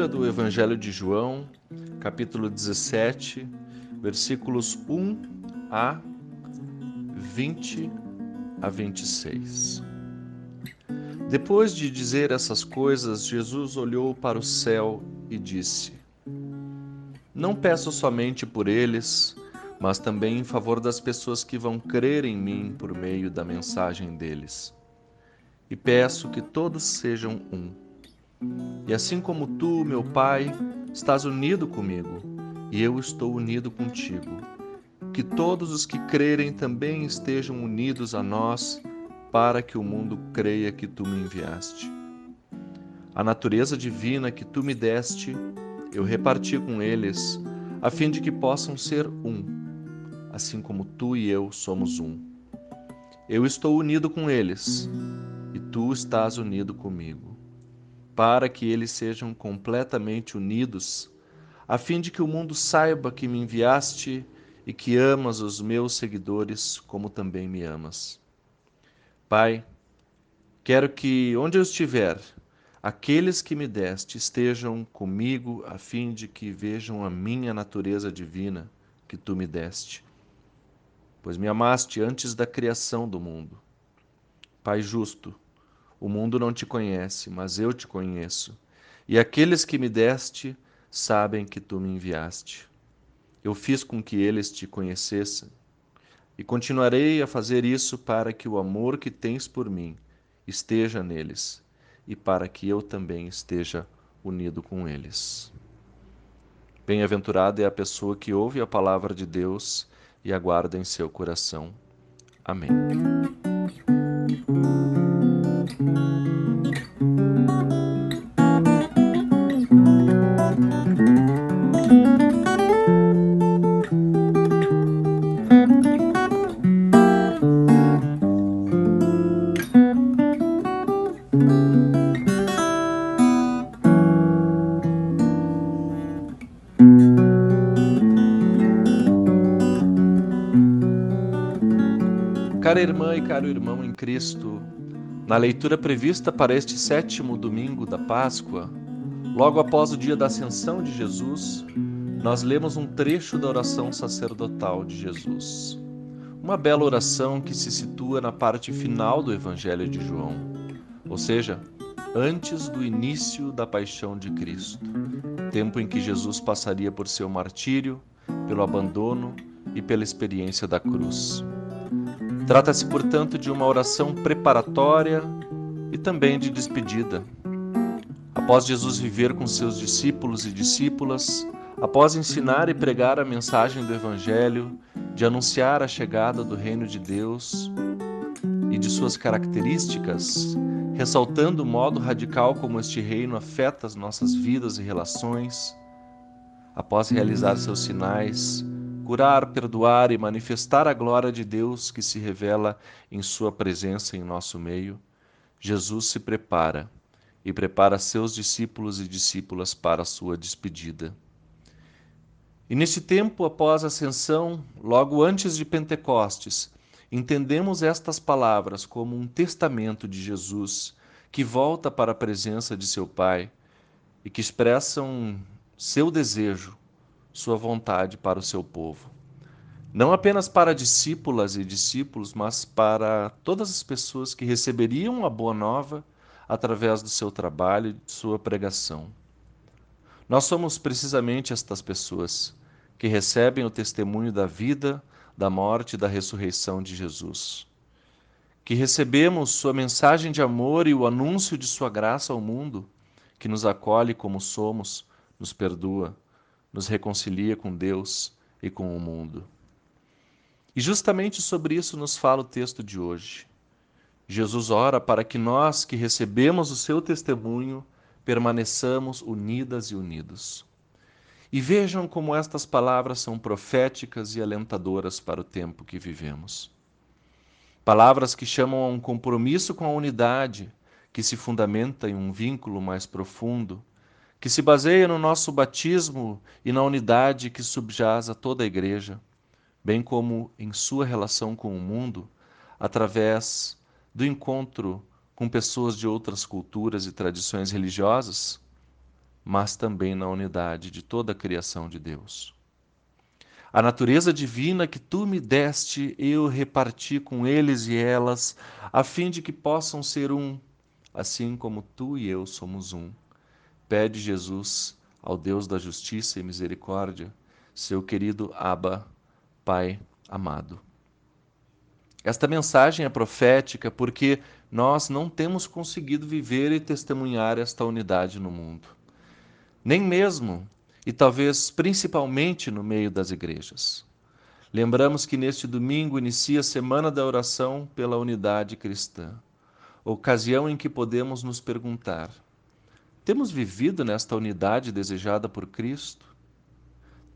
Leitura do Evangelho de João, capítulo 17, versículos 1 a 20 a 26. Depois de dizer essas coisas, Jesus olhou para o céu e disse: Não peço somente por eles, mas também em favor das pessoas que vão crer em mim por meio da mensagem deles. E peço que todos sejam um e assim como tu, meu Pai, estás unido comigo, e eu estou unido contigo, que todos os que crerem também estejam unidos a nós, para que o mundo creia que tu me enviaste. A natureza divina que tu me deste, eu reparti com eles, a fim de que possam ser um, assim como tu e eu somos um. Eu estou unido com eles, e tu estás unido comigo para que eles sejam completamente unidos, a fim de que o mundo saiba que me enviaste e que amas os meus seguidores como também me amas. Pai, quero que onde eu estiver, aqueles que me deste estejam comigo, a fim de que vejam a minha natureza divina que tu me deste, pois me amaste antes da criação do mundo. Pai justo, o mundo não te conhece, mas eu te conheço. E aqueles que me deste sabem que tu me enviaste. Eu fiz com que eles te conhecessem e continuarei a fazer isso para que o amor que tens por mim esteja neles e para que eu também esteja unido com eles. Bem-aventurada é a pessoa que ouve a palavra de Deus e aguarda em seu coração. Amém. Cara irmã e caro irmão em Cristo, na leitura prevista para este sétimo domingo da Páscoa, logo após o dia da ascensão de Jesus, nós lemos um trecho da oração sacerdotal de Jesus. Uma bela oração que se situa na parte final do Evangelho de João, ou seja, antes do início da paixão de Cristo. tempo em que Jesus passaria por seu martírio, pelo abandono e pela experiência da cruz. Trata-se, portanto, de uma oração preparatória e também de despedida. Após Jesus viver com seus discípulos e discípulas, após ensinar e pregar a mensagem do Evangelho, de anunciar a chegada do Reino de Deus e de suas características, ressaltando o modo radical como este reino afeta as nossas vidas e relações, após realizar seus sinais, curar, perdoar e manifestar a glória de Deus que se revela em Sua presença em nosso meio, Jesus se prepara e prepara seus discípulos e discípulas para a sua despedida. E neste tempo após a ascensão, logo antes de Pentecostes, entendemos estas palavras como um testamento de Jesus que volta para a presença de seu Pai e que expressam seu desejo, sua vontade para o seu povo. Não apenas para discípulas e discípulos, mas para todas as pessoas que receberiam a boa nova através do seu trabalho e de sua pregação. Nós somos precisamente estas pessoas que recebem o testemunho da vida, da morte e da ressurreição de Jesus. Que recebemos Sua mensagem de amor e o anúncio de Sua graça ao mundo, que nos acolhe como somos, nos perdoa, nos reconcilia com Deus e com o mundo. E justamente sobre isso nos fala o texto de hoje. Jesus ora para que nós que recebemos o seu testemunho permaneçamos unidas e unidos. E vejam como estas palavras são proféticas e alentadoras para o tempo que vivemos. Palavras que chamam a um compromisso com a unidade, que se fundamenta em um vínculo mais profundo, que se baseia no nosso batismo e na unidade que subjaz a toda a Igreja, bem como em sua relação com o mundo, através do encontro com pessoas de outras culturas e tradições religiosas mas também na unidade de toda a criação de Deus. A natureza divina que tu me deste, eu reparti com eles e elas, a fim de que possam ser um, assim como tu e eu somos um. Pede Jesus ao Deus da justiça e misericórdia, seu querido Abba, Pai amado. Esta mensagem é profética porque nós não temos conseguido viver e testemunhar esta unidade no mundo nem mesmo e talvez principalmente no meio das igrejas. Lembramos que neste domingo inicia a Semana da Oração pela Unidade Cristã, ocasião em que podemos nos perguntar: temos vivido nesta unidade desejada por Cristo?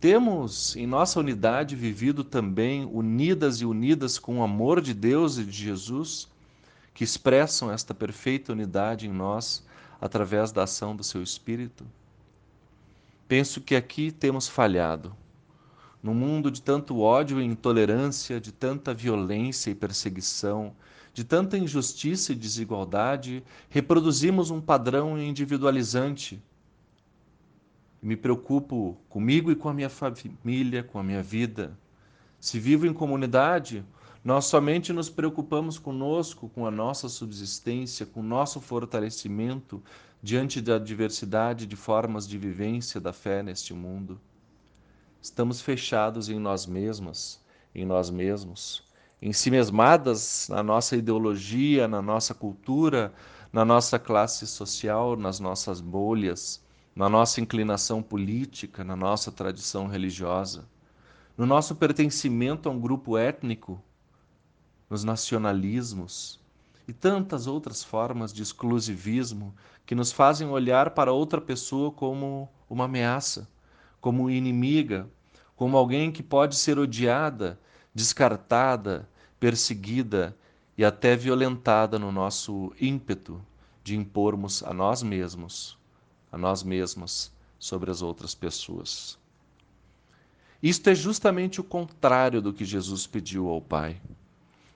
Temos em nossa unidade vivido também unidas e unidas com o amor de Deus e de Jesus, que expressam esta perfeita unidade em nós através da ação do seu Espírito? Penso que aqui temos falhado. No mundo de tanto ódio e intolerância, de tanta violência e perseguição, de tanta injustiça e desigualdade, reproduzimos um padrão individualizante. Me preocupo comigo e com a minha família, com a minha vida. Se vivo em comunidade, nós somente nos preocupamos conosco, com a nossa subsistência, com o nosso fortalecimento diante da diversidade de formas de vivência da fé neste mundo. Estamos fechados em nós mesmas, em nós mesmos, em si mesmadas na nossa ideologia, na nossa cultura, na nossa classe social, nas nossas bolhas, na nossa inclinação política, na nossa tradição religiosa, no nosso pertencimento a um grupo étnico nos nacionalismos e tantas outras formas de exclusivismo que nos fazem olhar para outra pessoa como uma ameaça, como inimiga, como alguém que pode ser odiada, descartada, perseguida e até violentada no nosso ímpeto de impormos a nós mesmos, a nós mesmas sobre as outras pessoas. Isto é justamente o contrário do que Jesus pediu ao Pai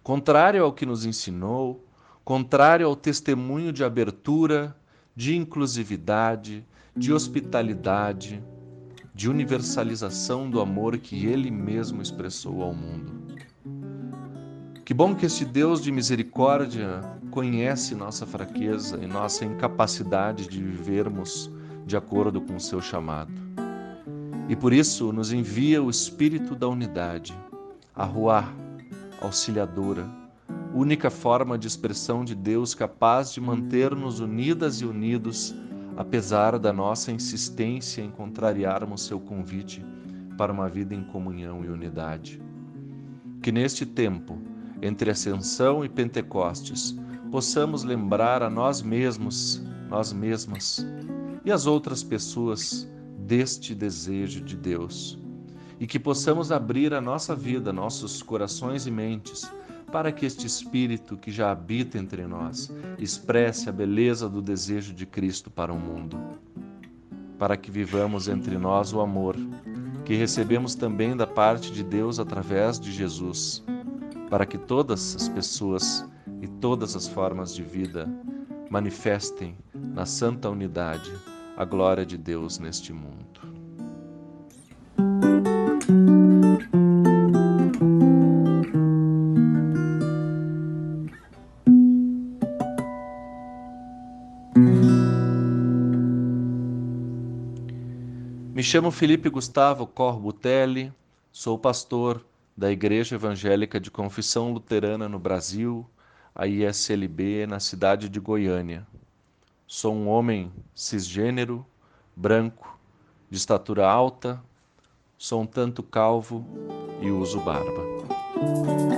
contrário ao que nos ensinou, contrário ao testemunho de abertura, de inclusividade, de hospitalidade, de universalização do amor que ele mesmo expressou ao mundo. Que bom que este Deus de misericórdia conhece nossa fraqueza e nossa incapacidade de vivermos de acordo com o seu chamado. E por isso nos envia o Espírito da unidade, a Ruá, auxiliadora, única forma de expressão de Deus capaz de manter-nos unidas e unidos, apesar da nossa insistência em contrariarmos seu convite para uma vida em comunhão e unidade. Que neste tempo, entre Ascensão e Pentecostes, possamos lembrar a nós mesmos, nós mesmas e as outras pessoas deste desejo de Deus. E que possamos abrir a nossa vida, nossos corações e mentes, para que este Espírito que já habita entre nós expresse a beleza do desejo de Cristo para o mundo. Para que vivamos entre nós o amor, que recebemos também da parte de Deus através de Jesus, para que todas as pessoas e todas as formas de vida manifestem na santa unidade a glória de Deus neste mundo. Me chamo Felipe Gustavo Corbutelli, sou pastor da Igreja Evangélica de Confissão Luterana no Brasil, a ISLB, na cidade de Goiânia. Sou um homem cisgênero, branco, de estatura alta, sou um tanto calvo e uso barba.